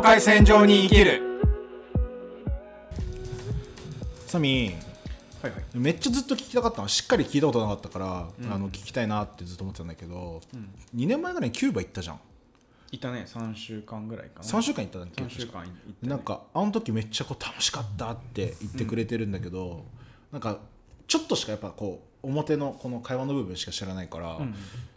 境界線上に生きる。サミはいはい。めっちゃずっと聞きたかったの。しっかり聞いたことなかったから、うん。あの聞きたいなってずっと思ってたんだけど、うん。2年前ぐらいにキューバ行ったじゃん。いたね。3週間ぐらいかな。3週間行ったんだっけ？3週間行って、ね、なんかあの時めっちゃこう楽しかったって言ってくれてるんだけど、なんかちょっとしかやっぱこう表のこの会話の部分しか知らないから、うん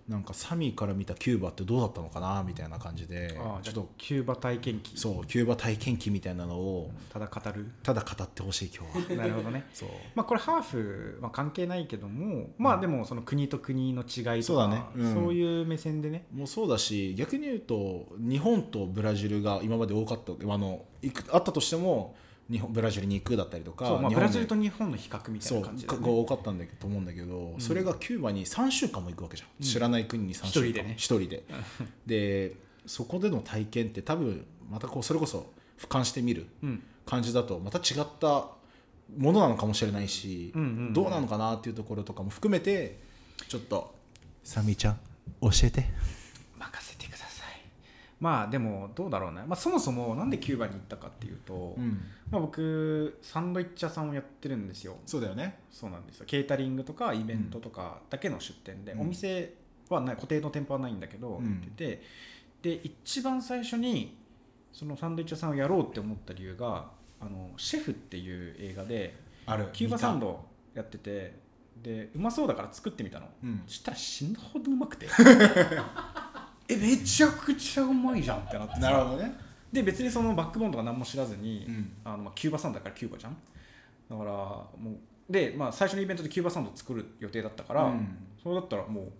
なんかサミーから見たキューバってどうだったのかなみたいな感じでちょっとキューバ体験記。そうキューバ体験記みたいなのをただ語る。ただ語ってほしい今日は。なるほどね。そう。まあこれハーフ、まあ、関係ないけどもまあでもその国と国の違いとかだね。うん。そういう目線でね。もうそうだし逆に言うと日本とブラジルが今まで多かったあの行くあったとしても日本ブラジルに行くだったりとかまあ、ブラジルと日本の比較みたいな感じで、がね、多かったんだと思うん。だけど、それがキューバに3週間も行くわけじゃん、うん知らない国に3週間一人でね一人ででそこでの体験って多分またこうそれこそ俯瞰してみるうん感じだとまた違ったものなのかもしれないし、うんうんうんどうなのかなっていうところとかも含めてちょっとサミちゃん教えてまあでもどうだろうね、まあ、そもそもなんでキューバに行ったかっていうと、うん。まあ、僕サンドイッチ屋さんをやってるんですよ。そうだよね。そうなんですよ。ケータリングとかイベントとかだけの出店で、うん。お店はない固定の店舗はないんだけど、うっててで一番最初にそのサンドイッチ屋さんをやろうって思った理由が「あのシェフ」っていう映画である。キューバサンドやっててでうまそうだから作ってみたの、うん。そしたら死ぬほどうまくて えめちゃくちゃうまいじゃんってなってさ。なるほどね。で別にそのバックボーンとか何も知らずに、うん。あのまあキューバサンドだからキューバじゃん。だからもうで、まあ、最初のイベントでキューバサンド作る予定だったから、うん。それだったらもう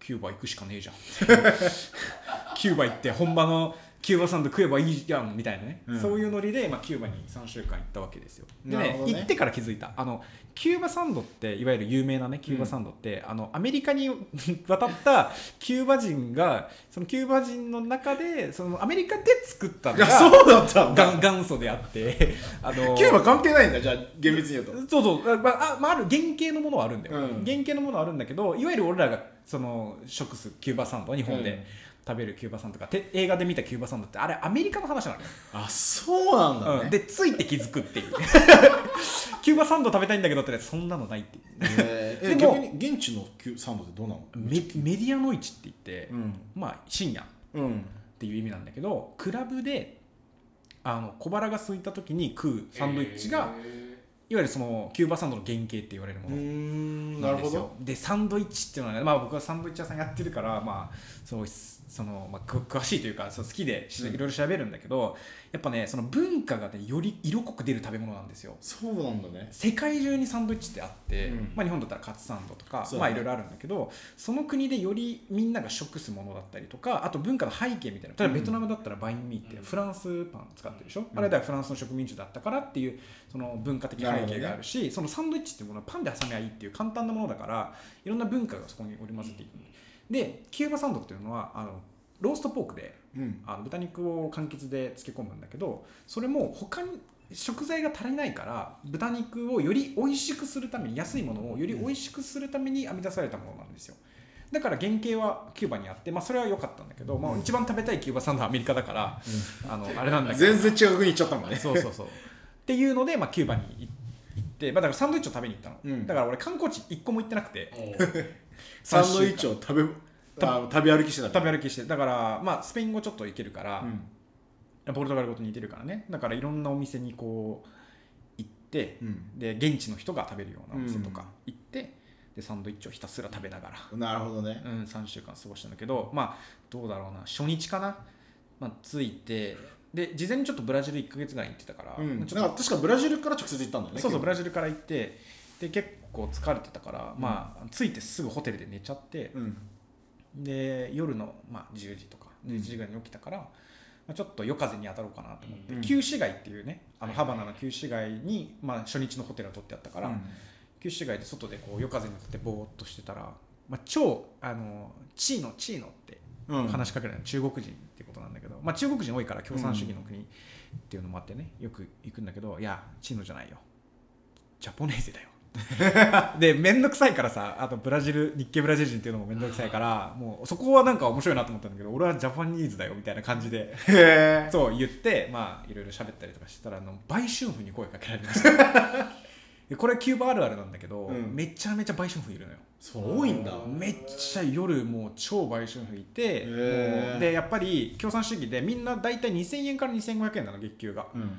キューバ行くしかねえじゃん キューバ行って本場のキューバサンド食えばいいやんみたいなね、うん。そういうノリで、まあ、キューバに3週間行ったわけですよ。でね。ね行ってから気づいた。あのキューバサンドっていわゆる有名なねキューバサンドって、あのアメリカに 渡ったキューバ人がそのキューバ人の中でそのアメリカで作ったのがうだった元元祖であってあのキューバ関係ないんだじゃあ厳密に言うと。そうそう、あまああまあ、ある原型のものはあるんだよ、うん。原型のものはあるんだけどいわゆる俺らがその食すキューバサンド日本うん。で食べるキューバサンドとか、て映画で見たキューバサンドってあれアメリカの話なのよ、あそうなんだね、うん。でついて気づくっていう。キューバサンド食べたいんだけどってそんなのないっていう。えー。えでも逆に現地のキューバサンドってどうなの？メ medianoche って言って、うん。まあ深夜っうん。ていう意味なんだけどクラブであの小腹が空いた時に食うサンドイッチが、いわゆるそのキューバサンドの原型って言われるものんなですよ。なんるほど。でサンドイッチっていうのはね、まあ、僕はサンドイッチ屋さんやってるから、まあそうそのまあ、く詳しいというかそう好きでいろいろ調べるんだけど、やっぱねその文化がねより色濃く出る食べ物なんですよ。そうなんだね。世界中にサンドイッチってあって、うん。まあ、日本だったらカツサンドとか、まあいろいろあるんだけどその国でよりみんなが食すものだったりとかあと文化の背景みたいな例えばベトナムだったらバインミーってフランスパン使ってるでしょ、あれだからフランスの植民地だったからっていうその文化的背景があるしそのサンドイッチっていうものはパンで挟みゃいいっていう簡単なものだからいろんな文化がそこに織り交ぜていくでキューバサンドっていうのはあのローストポークでうん。あの豚肉を柑橘で漬け込むんだけどそれも他に食材が足りないから豚肉をより美味しくするために安いものをより美味しくするために編み出されたものなんですよ。だから原型はキューバにあって、まあ、それは良かったんだけど、まあ、一番食べたいキューバサンドはアメリカだから、あのあれなんだけど。全然違う国行っちゃったもんね。そうそうそう。っていうので、まあ、キューバに行って、まあ、だからサンドイッチを食べに行ったの、うん。だから俺観光地一個も行ってなくて。サンドイッチを食べあの食べ歩きしてた食べ歩きしてだから、まあ、スペイン語ちょっといけるから、うん。ポルトガル語と似てるからね。だからいろんなお店にこう行って、うん。で現地の人が食べるようなお店とか行って、でサンドイッチをひたすら食べながら、なるほどね。うん、3週間過ごしたんだけどまあどうだろうな。初日かな、まあ、着いてで事前にちょっとブラジル1か月ぐらい行ってたから、うん。か確かブラジルから直接行ったんだよねそうそうブララジルから行ってで結構疲れてたから、まあ着いてすぐホテルで寝ちゃって、うん。で夜の、まあ、10時とか11時ぐらいに起きたから、まあ、ちょっと夜風に当たろうかなと思って、うん。旧市街っていうねあのハバナの旧市街に、まあ、初日のホテルが取ってあったから、旧市街で外でこう夜風に当たってぼーっとしてたら、まあ、超あのチーノチーノってうん話しかけられる中国人ってことなんだけど、まあ、中国人多いから共産主義の国っていうのもあってねよく行くんだけどいやチーノじゃないよ。ジャポネーゼだよ。っ で面倒くさいからさあとブラジル日系ブラジル人っていうのも面倒くさいからもうそこはなんか面白いなと思ったんだけど俺はジャパニーズだよみたいな感じでそう言ってまあいろいろ喋ったりとかしてたらあの売春婦に声かけられました。で これキューバあるあるなんだけど、うん。めちゃめちゃ売春婦いるのよ。そう多いんだ。めっちゃ夜もう超売春婦いてでやっぱり共産主義でみんな大体2000円から2500円なの月給が。うん。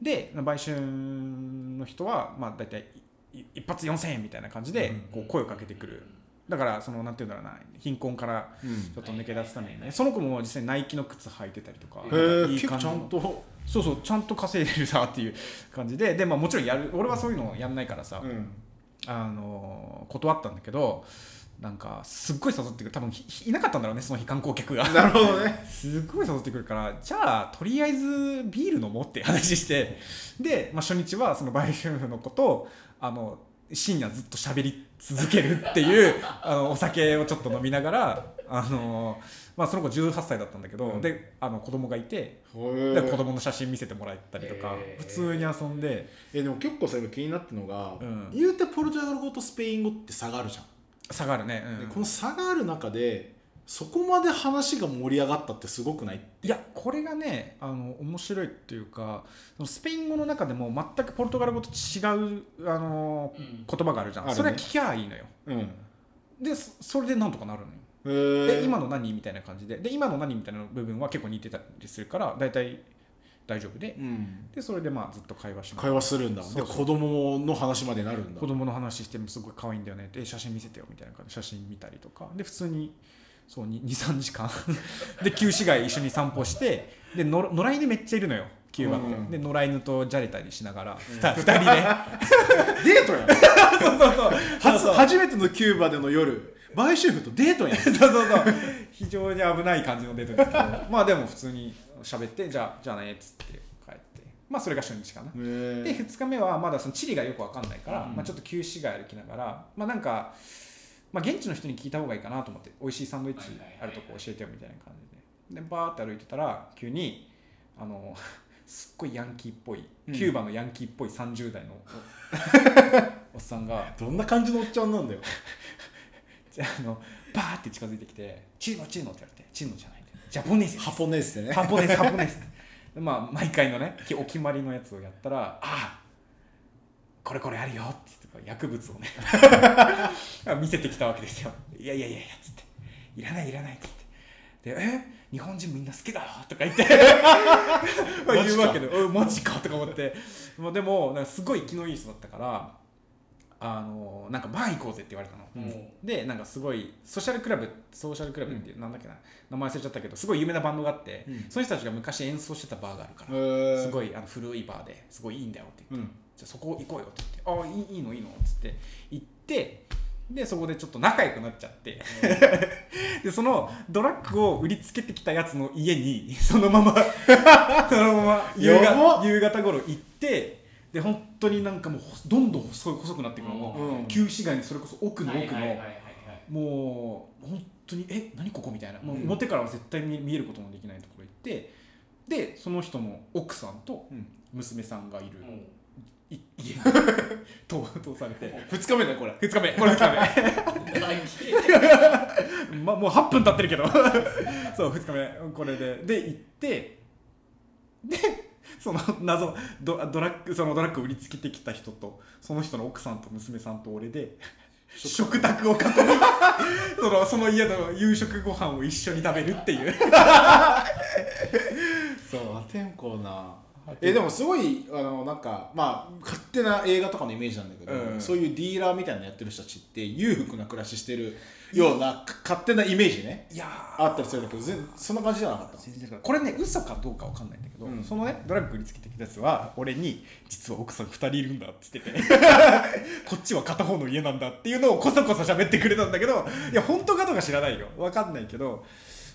で売春の人はまあ大体い一発4000円みたいな感じでうん。こう声をかけてくるだからそのなんていうんだろうな貧困からうん。ちょっと抜け出すためにねその子も実際ナイキの靴履いてたりとかいい感じのゃんと。そうそうちゃんと稼いでるなっていう感じでで、まあ、もちろんやる俺はそういうのやんないからさ、うん。あの断ったんだけどなんかすっごい誘ってくる。多分ひいなかったんだろうねその日観光客が。なるほどね。すっごい誘ってくるからじゃあとりあえずビール飲もうって話してで、まあ、初日はその売春婦の子とあの深夜ずっと喋り続けるっていう あのお酒をちょっと飲みながらあの、まあ、その子18歳だったんだけど、うん。であの子供がいてへでえ子供の写真見せてもらったりとか、普通に遊んで。えでも結構さ今気になってるのが、うん。言うてポルトガル語とスペイン語って差があるじゃん、差があるね、うん。でこの差がある中でそこまで話が盛り上がったってすごくないいやこれがねあの面白いっていうかスペイン語の中でも全くポルトガル語と違うあのうん。言葉があるじゃん、ね。それは聞きゃいいのよ。うん。でそそれでなんとかなるのよ。で今の何みたいな感じで。で今の何みたいな部分は結構似てたりするから大体大丈夫で。うん。でそれでまあずっと会話し会ら話するんだ。そうそう。で子供の話までなるんだ。子供の話してもすごい可愛いんだよねで写真見せてよみたいな感じで写真見たりとかで普通にそう23時間。で旧市街一緒に散歩してでの野良犬めっちゃいるのよキューバって、うん。で野良犬とじゃれたりしながら、ん。二2人で。デートやん。そうそうそう。初初めてのキューバでの夜売春婦とデートやん。そうそうそう。非常に危ない感じのデートですけど。まあでも普通に喋ってじゃあじゃあねっつって帰って。まあそれが初日かな。でへ2日目はまだその地理がよく分かんないから、うん。まあ、ちょっと旧市街歩きながらまあなんか、まあ、現地の人に聞いた方がいいかなと思って美味しいサンドイッチあるとこ教えてよみたいな感じで。でバーって歩いてたら急にあの すっごいヤンキーっぽいうん。キューバのヤンキーっぽい30代のお おっさんがどんな感じのおっちゃんなんだよ。じゃああのバーって近づいてきて「チーノチーノ」って言われて「チーノじゃないんだよ。ジャポネースハポネースでねハポネスハポネスでまあ毎回のねきお決まりのやつをやったら「ああこれこれあるよ」って薬物をね。見せてきたわけですよ「いやいやいやいや」つって「いらないいらない」って言って。で「え？日本人みんな好きだよ」とか言って。まあ言うわけで「おいマジか」とか思って。まあでもなんかすごい気のいい人だったからあのなんかバー行こうぜって言われたの、うん。でなんかすごいソーシャルクラブソーシャルクラブっていう、なんだっけな。名前忘れちゃったけどすごい有名なバンドがあって、うん。その人たちが昔演奏してたバーがあるから、へすごいあの古いバーですごいいいんだよって言って、うんじゃあそこ行こうよって言って「ああいいのいいの」っつって行ってでそこでちょっと仲良くなっちゃって。でそのドラッグを売りつけてきたやつの家に そのまま そのまま夕方夕方頃行ってで本当になんかもうほどんどん細くなっていくの。も、うん旧市街のそれこそ奥の奥の、もう本当にえ何ここみたいな。もううん。表からは絶対に見えることのできないところ行ってでその人の奥さんとうん。娘さんがいる、うんい家に通通されて2日目だよこれ2日目これ2日目まもう8分経ってるけどそう2日目これでで行ってでその謎ドドラッグそのドラッグ売りつけてきた人とその人の奥さんと娘さんと俺で食卓を囲みそのその家の夕食ご飯を一緒に食べるっていうそう破天荒なえでもすごいあのなんかまあ勝手な映画とかのイメージなんだけど、うん。そういうディーラーみたいなのやってる人たちって裕福な暮らししてるようなか勝手なイメージね。いやあったりするんだけど全そんな感じじゃなかった？全然これね嘘かどうかわかんないんだけど、うん。そのねドラッグ売りつけてきたやつは俺に実は奥さん2人いるんだっつってて こっちは片方の家なんだっていうのをこそこそ喋ってくれたんだけどいや本当かどうか知らないよ。わかんないけど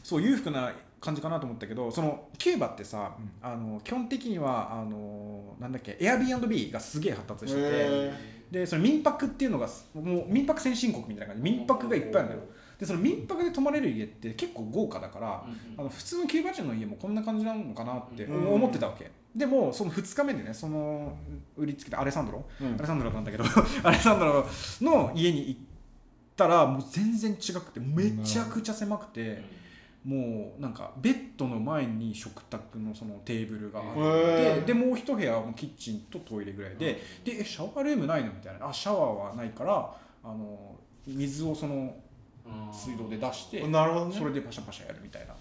そう裕福な感じかなと思ったけどそのキューバってさ、あの基本的にはあのなんだっけ Airbnb がすげえ発達してて、へでその民泊っていうのがもう民泊先進国みたいな感じ。で民泊がいっぱいあるのよ。でその民泊で泊まれる家って結構豪華だから、あの普通のキューバ人の家もこんな感じなのかなってうん。思ってたわけ、でもその2日目でねその売りつけたアレサンドロ、うん。アレサンドロなんだけど アレサンドロの家に行ったらもう全然違くてめちゃくちゃ狭くて、もうなんかベッドの前に食卓のそのテーブルがあって、でもう一部屋はもうキッチンとトイレぐらいで、でえシャワールームないのみたいな。あシャワーはないからあの水をその水道で出して、なるほどね。それでパシャパシャやるみたいな。だか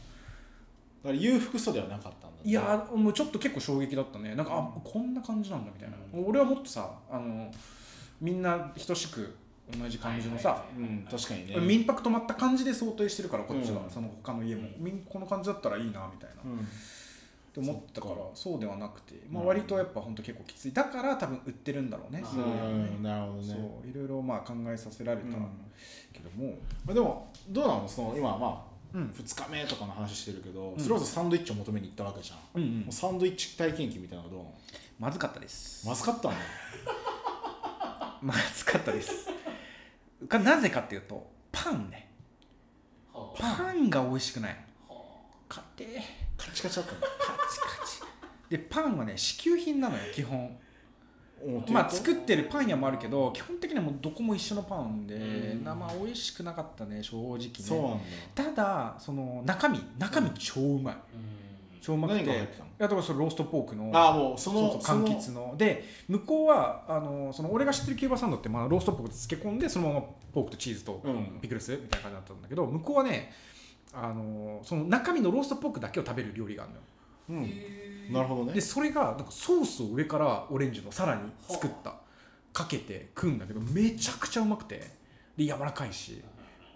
ら裕福さではなかったんだ。ねいやーもうちょっと結構衝撃だったね。なんかあこんな感じなんだみたいな、俺はもっとさあのみんな等しく同じ感じのさ、うん確かにね。民泊泊まった感じで想定してるからこっちは、うんその他の家も、みんこの感じだったらいいなみたいな、うん。って思ったからそうではなくて、まあ、うん割とやっぱ本当結構きつい。だから多分売ってるんだろうね、そういうなるほどね。そういろいろまあ考えさせられたうん。けども、まあ、でもどうなの？その今まあうん。2日目とかの話してるけど、ん。それこそサンドイッチを求めに行ったわけじゃん、うんうん。サンドイッチ体験記みたいなのはどうなの？まずかったです。まずかったんだまずかったですかなぜかっていうとパンね。パンが美味しくない。買ってカチカチだったんだカチカチ。でパンはね支給品なのよ基本。おまあ作ってるパン屋もあるけど基本的にはもうどこも一緒のパンでうん。なまあ美味しくなかったね正直ね。ただその中身中身超うまい超うまくてい何が入ってたの？やだからそれローストポークのああもうそのそうそう柑橘の。で向こうはあのその俺が知ってるキューバサンドって、まあ、ローストポークで漬け込んでそのままポークとチーズとうん。ピクルスみたいな感じだったんだけど向こうはねあのその中身のローストポークだけを食べる料理があるのよ。うん。なるほどね。でそれがなんかソースを上からオレンジのさらに作った。かけて食うんだけどめちゃくちゃうまくて。で柔らかいし。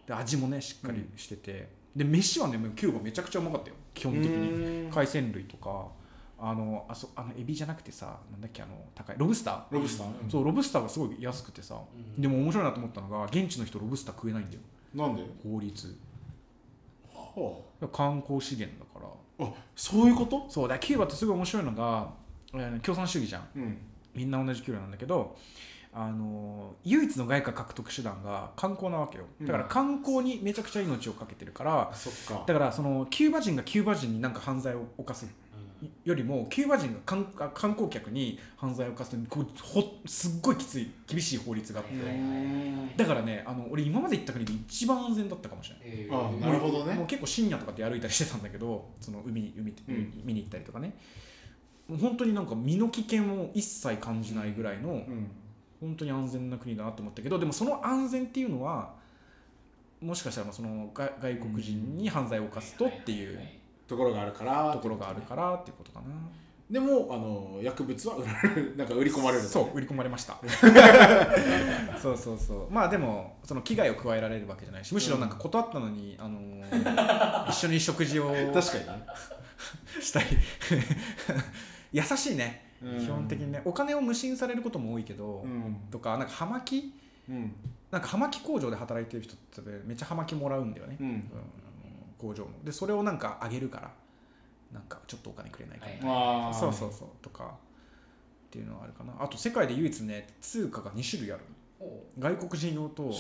で味もねしっかりしてて、で飯はねもうキューバめちゃくちゃうまかったよ。基本的に。海鮮類とか。あのあそあのエビじゃなくてさなんだっけあの高いロブスター。ロブスター、そうロブスターがすごい安くてさ、でも面白いなと思ったのが現地の人ロブスター食えないんだよ。なんで？法律。は観光資源だから。ああそういうこと？そうだキューバってすごい面白いのが、えー共産主義じゃん。うん。みんな同じ給料なんだけどあの唯一の外貨獲得手段が観光なわけよ。だから観光にめちゃくちゃ命をかけてるから、そっか。だからそのキューバ人がキューバ人になんか犯罪を犯すよりもキューバ人が観あ観光客に犯罪を犯すのにこうほすっごいきつい厳しい法律があって、だからねあの俺今まで行った国で一番安全だったかもしれない。あなるほどね。もう結構深夜とかで歩いたりしてたんだけどその海海うん見に行ったりとかね。もう本当になんか身の危険を一切感じないぐらいのうん本当に安全な国だなと思ったけどでもその安全っていうのはもしかしたらその外外国人に犯罪を犯すとっていうところがあるから。ところがあるからっていうことかな。でもあの薬物は売られるなんか売り込まれるそう売り込まれました。そうそうそう。まあでもその危害を加えられるわけじゃないしむしろなんか断ったのに、あのー一緒に食事を確かにね。したい 優しいね。うん基本的にねお金を無心されることも多いけど、うん。とかなんか葉巻？うん。なんか葉巻工場で働いてる人ってめっちゃ葉巻もらうんだよね、工場の。でそれをなんかあげるからなんかちょっとお金くれないかな、ああそうそうそう。とかっていうのはあるかな。あと世界で唯一ね通貨が2種類ある外国人用と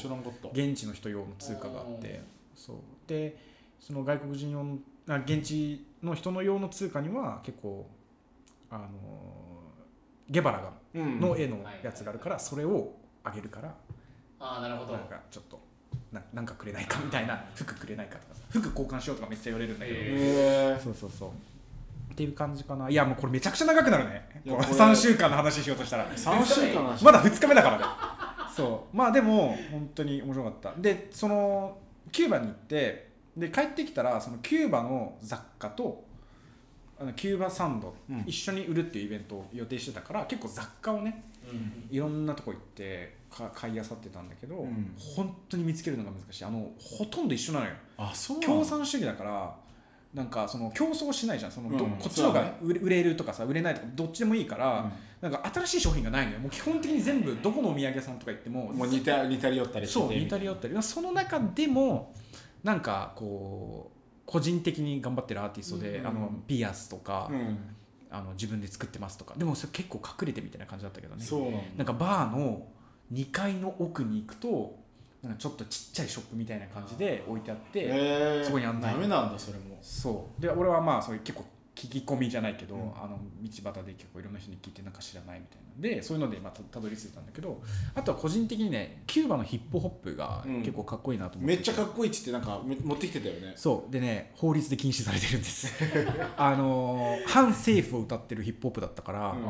現地の人用の通貨があっておそう。でその外国人用のあ現地の人の用の通貨には結構あのゲバラがうん。の絵のやつがあるからそれをあげるからああなるほど。なんかちょっとななんかくれないかみたいな服くれないかとかさ服交換しようとかめっちゃ言われるんだけど、えそうそうそう。っていう感じかな。いやもうこれめちゃくちゃ長くなるね。このいやこれ。3週間の話しようとしたら。3週間の話。まだ2日目だからね。そう。まあでも本当に面白かった。でそのキューバに行ってで帰ってきたらそのキューバの雑貨とあのキューバサンド、うん。一緒に売るっていうイベントを予定してたから結構雑貨をねうん。いろんなとこ行ってか買い漁ってたんだけど、うん。本当に見つけるのが難しい。あのほとんど一緒なのよ。あそうなの？共産主義だからなんかその競争しないじゃん。そのど、うんこっちの方がそうだね。売れ売れるとかさ売れないとかどっちでもいいから、なんか新しい商品がないのよ。もう基本的に全部どこのお土産屋さんとか行ってももう似た似たり寄ったりしてそう似たり寄ったり。その中でもなんかこう個人的に頑張ってるアーティストで、うん。あのピアスとか、うん。あの自分で作ってますとか。でもそれ結構隠れてみたいな感じだったけどね。そうなんかバーの2階の奥に行くとなんかちょっとちっちゃいショップみたいな感じで置いてあって、そこに案内。ダメなんだそれも。そう。で俺はまあそういう結構聞き込みじゃないけど、うん。あの道端で結構いろんな人に聞いてなんか知らないみたいな。でそういうのでまたたどり着いたんだけどあとは個人的にねキューバのヒップホップがうん。結構かっこいいなと思って、めっちゃかっこいいっつってなんかめ持ってきてたよね。そう。でね法律で禁止されてるんです。あのー反政府を歌ってるヒップホップだったから、うん。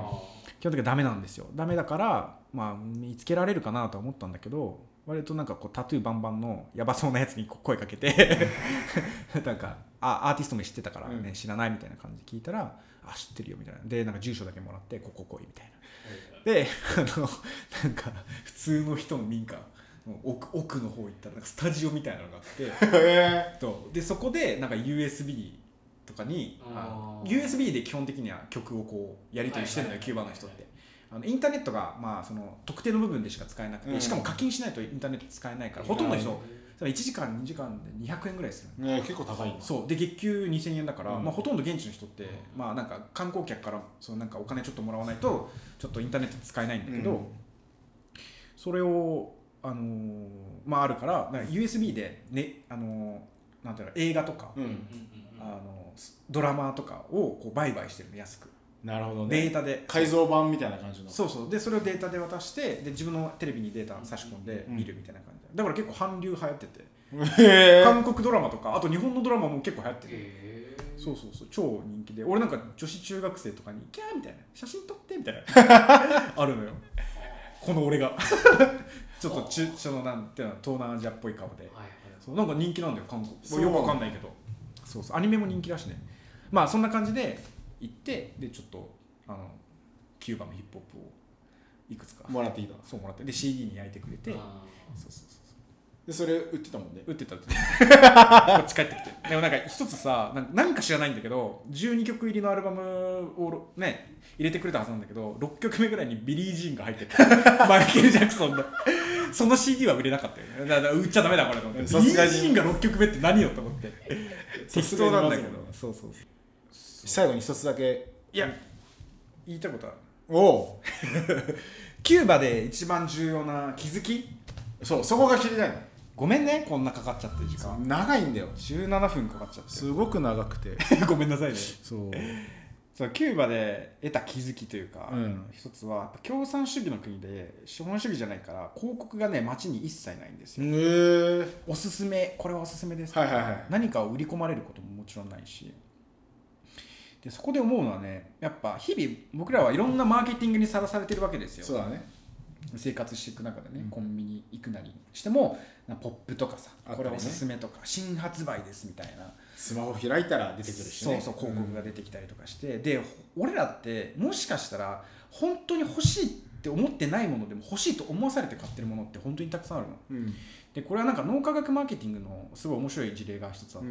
基本的にはダメなんですよ。ダメだからまあ見つけられるかなとは思ったんだけど割となんかこうタトゥーバンバンのやばそうなやつに声かけて なんかあアーティスト名知ってたからね、うん。知らないみたいな感じで聞いたらあ知ってるよみたいな。でなんか住所だけもらってここ来いみたいな。であのなんか普通の人の民家の奥奥の方行ったらなんかスタジオみたいなのがあってでそこでなんか USB とかに USB で基本的には曲をこうやり取りしてるのよ、キューバの人ってあのインターネットが、まあ、その特定の部分でしか使えなくて、うん。しかも課金しないとインターネット使えないから、ほとんどの人それ1時間2時間で200円ぐらいするね結構高いそう。で月給2000円だから、うん。まあ、ほとんど現地の人って、まあ、なんか観光客からそのなんかお金ちょっともらわないとちょっとインターネット使えないんだけど、うん。それを、あのーまあ、あるからか USB で、ねあのーなんていうの映画とか、うん。あのドラマとかをこう売買してるの安くなるほどね。データで。改造版みたいな感じの。そうそう。でそれをデータで渡してで自分のテレビにデータ差し込んで見るみたいな感じ。でだから結構韓流流行ってて。へえ。韓国ドラマとかあと日本のドラマも結構流行ってて。へーそうそうそう。超人気で。俺なんか女子中学生とかに「キャー」みたいな「写真撮って」みたいな。あるのよ。この俺が。ちょっと中そのなんていうの東南アジアっぽい顔で。はいはい。そう。なんか人気なんだよ韓国。よくわかんないけど。そうそう。アニメも人気だしね。まあそんな感じで行ってでちょっとあのキューバのヒップホップをいくつか。もらっていいだそうもらって。で CD に焼いてくれて。あそうそうそうでそれ売ってたもんね。売ってたって こっち帰ってきて。でもなんか一つさなんかなんか知らないんだけど12曲入りのアルバムをね入れてくれたはずなんだけど6曲目ぐらいにビリー・ジーンが入ってて。マイケル・ジャクソンの。その CD は売れなかったよね。だから売っちゃダメだこれと思って。ビリー・さすがに。ジーンが6曲目って何よと思って。適当なんだけど。そうそうそう最後に一つだけ。いや言いたいことある。おお キューバで一番重要な気づき？そうそこが知りたいのごめんねこんなかかっちゃって時間。長いんだよ。17分かかっちゃっすごく長くて。て ごめんなさいね。そう。そうキューバで得た気づきというか、うん。一つは共産主義の国で資本主義じゃないから広告がね街に一切ないんですよ、へえおすすめこれはおすすめですはいはいはい。何かを売り込まれることももちろんないしでそこで思うのはねやっぱ日々僕らはいろんなマーケティングにさらされてるわけですよ。そうだね。生活していく中でね、うん。コンビニ行くなりしてもなポップとかさ、ね。これおすすめとか新発売ですみたいな。スマホ開いたら出てくるしね。そうそう広告が出てきたりとかして、で俺らってもしかしたら本当に欲しいって思ってないものでも欲しいと思わされて買ってるものって本当にたくさんあるの。うん。でこれはなんか脳科学マーケティングのすごい面白い事例が一つあって、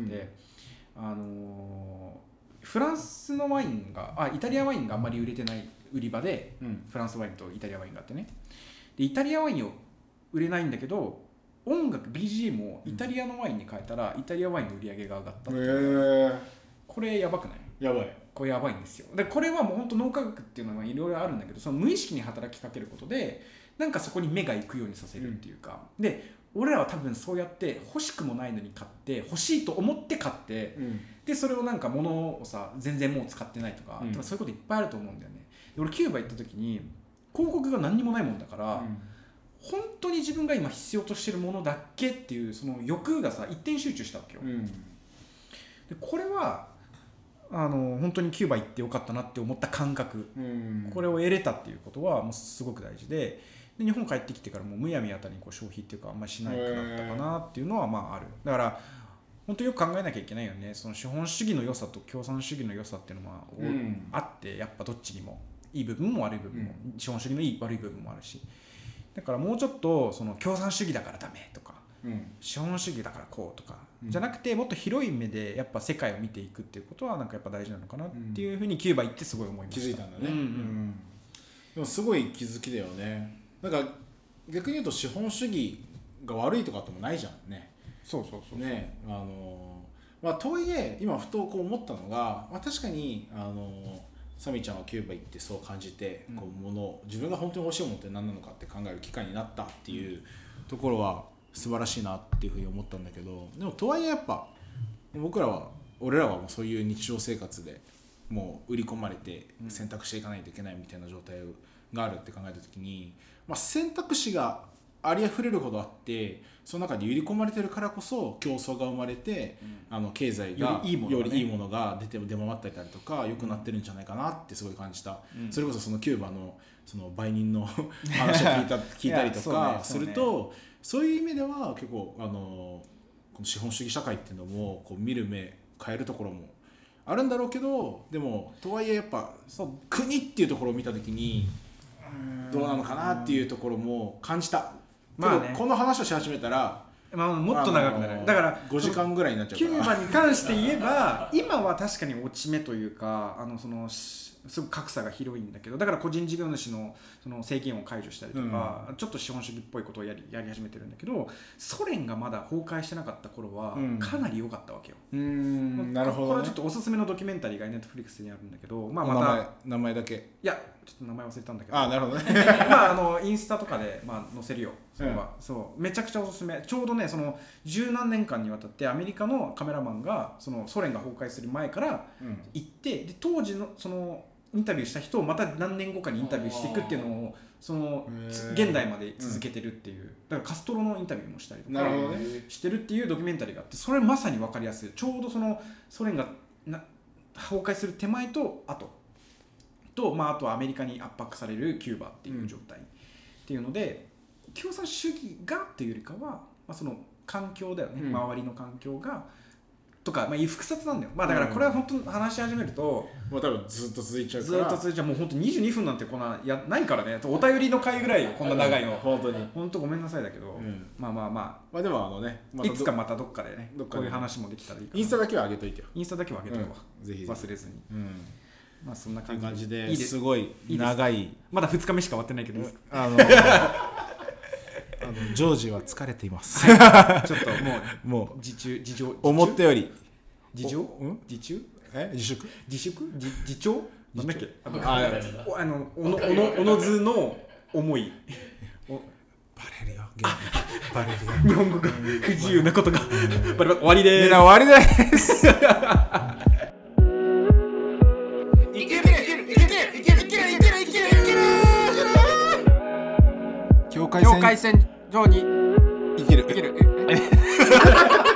うん。あのーフランスのワインがあイタリアワインがあんまり売れてない売り場でうん。フランスワインとイタリアワインがあってね。でイタリアワインを売れないんだけど音楽 BGM をイタリアのワインに変えたらイタリアワインの売り上げが上がったへっえ。これやばくない？やばい。これやばいんですよ。でこれはもう本当脳科学っていうのはいろいろあるんだけどその無意識に働きかけることでなんかそこに目が行くようにさせるっていうか、で俺らは多分そうやって欲しくもないのに買って欲しいと思って買ってうん。でそれをなんか物をさ全然もう使ってないとか,、うん。そういうこといっぱいあると思うんだよね。で俺キューバ行った時に広告が何にもないもんだから、本当に自分が今必要としてるものだけっていうその欲がさ一点集中したわけよ、うん。でこれはあの本当にキューバ行ってよかったなって思った感覚。うん。これを得れたっていうことはもうすごく大事でで日本帰ってきてからもうむやみやたりにこう消費っていうかあんまりしなくなったかなっていうのはまあある。だから本当よく考えなきゃいけないよね。その資本主義の良さと共産主義の良さっていうのは、うん。あってやっぱどっちにもいい部分も悪い部分も、資本主義のいい悪い部分もあるし。だからもうちょっとその共産主義だからダメとかうん。資本主義だからこうとか、うん。じゃなくてもっと広い目でやっぱ世界を見ていくっていうことはなんかやっぱ大事なのかなっていうふうにキューバ行ってすごい思いま気した。づいたんだね、うんうん。うん。でもすごい気づきだよねなんか逆に言うと資本主義が悪いとかってもないじゃんね。そうそうそうねあのまあとはいえ今ふとこう思ったのが、まあ、確かにあのサミちゃんはキューバ行ってそう感じて、うん。こうものを自分が本当に欲しいものって何なのかって考える機会になったっていうところは素晴らしいなっていうふうに思ったんだけどでもとはいえやっぱ僕らは俺らはもうそういう日常生活でもう売り込まれてうん。選択していかないといけないみたいな状態があるって考えた時に、まあ、選択肢がありあふれるほどあってその中で売り込まれてるからこそ競争が生まれてあの経済がよりいいものがね。よりいいものが出て出回ったりとか良くなってるんじゃないかなってすごい感じた、うん。それこそそのキューバのその売人の 話を聞いた聞いたりとかするとそういう意味では結構あのこの資本主義社会っていうのもこう見る目変えるところもあるんだろうけどでもとはいえやっぱそう国っていうところを見た時にどうなのかなっていうところも感じた。まあねこの話をし始めたらまあ、もっと長くなる、あのだから5時間ぐらいになっちゃキュうから。ーバに関して言えば今は確かに落ち目というかあのそのしすごく格差が広いんだけどだから個人事業主のその制限を解除したりとか、ちょっと資本主義っぽいことをやりやり始めてるんだけどソ連がまだ崩壊してなかった頃はうん。かなり良かったわけよ。うーんなるほど、ね。これはちょっ、とおすすめのドキュメンタリーがネットフリックスにあるんだけど、まあ、名また前名前だけ。いやちょっと名前忘れたんだけど。あなるほどね。まああのインスタとかで、まあ、載せるよそれは、そう。めちゃくちゃおすすめ。ちょうどねその十何年間にわたってアメリカのカメラマンがそのソ連が崩壊する前から行ってで当時のそのインタビューした人をまた何年後かにインタビューしていくっていうのをその現代まで続けてるっていう、だからカストロのインタビューもしたりとかね。してるっていうドキュメンタリーがあってそれまさに分かりやすい。ちょうどそのソ連がな崩壊する手前と後と、まあ、あとはアメリカに圧迫されるキューバっていう状態、っていうので共産主義がっていうよりかは、まあ、その環境だよね、うん。周りの環境が。とか、まあ、複雑なんだよ、まあ、だからこれは本当話し始めると、もう多分ずっと続いちゃうから。ずっと続いちゃう。もう本当22分なんてこんなやないからね。お便りの回ぐらいよこんな長いの、本当に。本当ごめんなさいだけど、うん。まあまあままあでもあのね、まいつかまたどっかでね。こういう話もできたらいいかな。インスタだけは上げといてよ、インスタだけは上げとくわ、うん。ぜひぜひ。忘れずに。うん、まあそんな感じう感じでいいです。すごい長い。まだ2日目しか終わってないけどいいですか？あの あのジョージは疲れています、ちょっともうもう自中自重思ったより。自重？おうん？自中え？自粛？自粛？自自重？なんだっけ？あのあおあのおのおのおのずの思い。おバレるよゲーム。バレるよ。日本語が不自由なことがバリバリ終わりでです終わりです 界妖怪戦に生きる。生きる。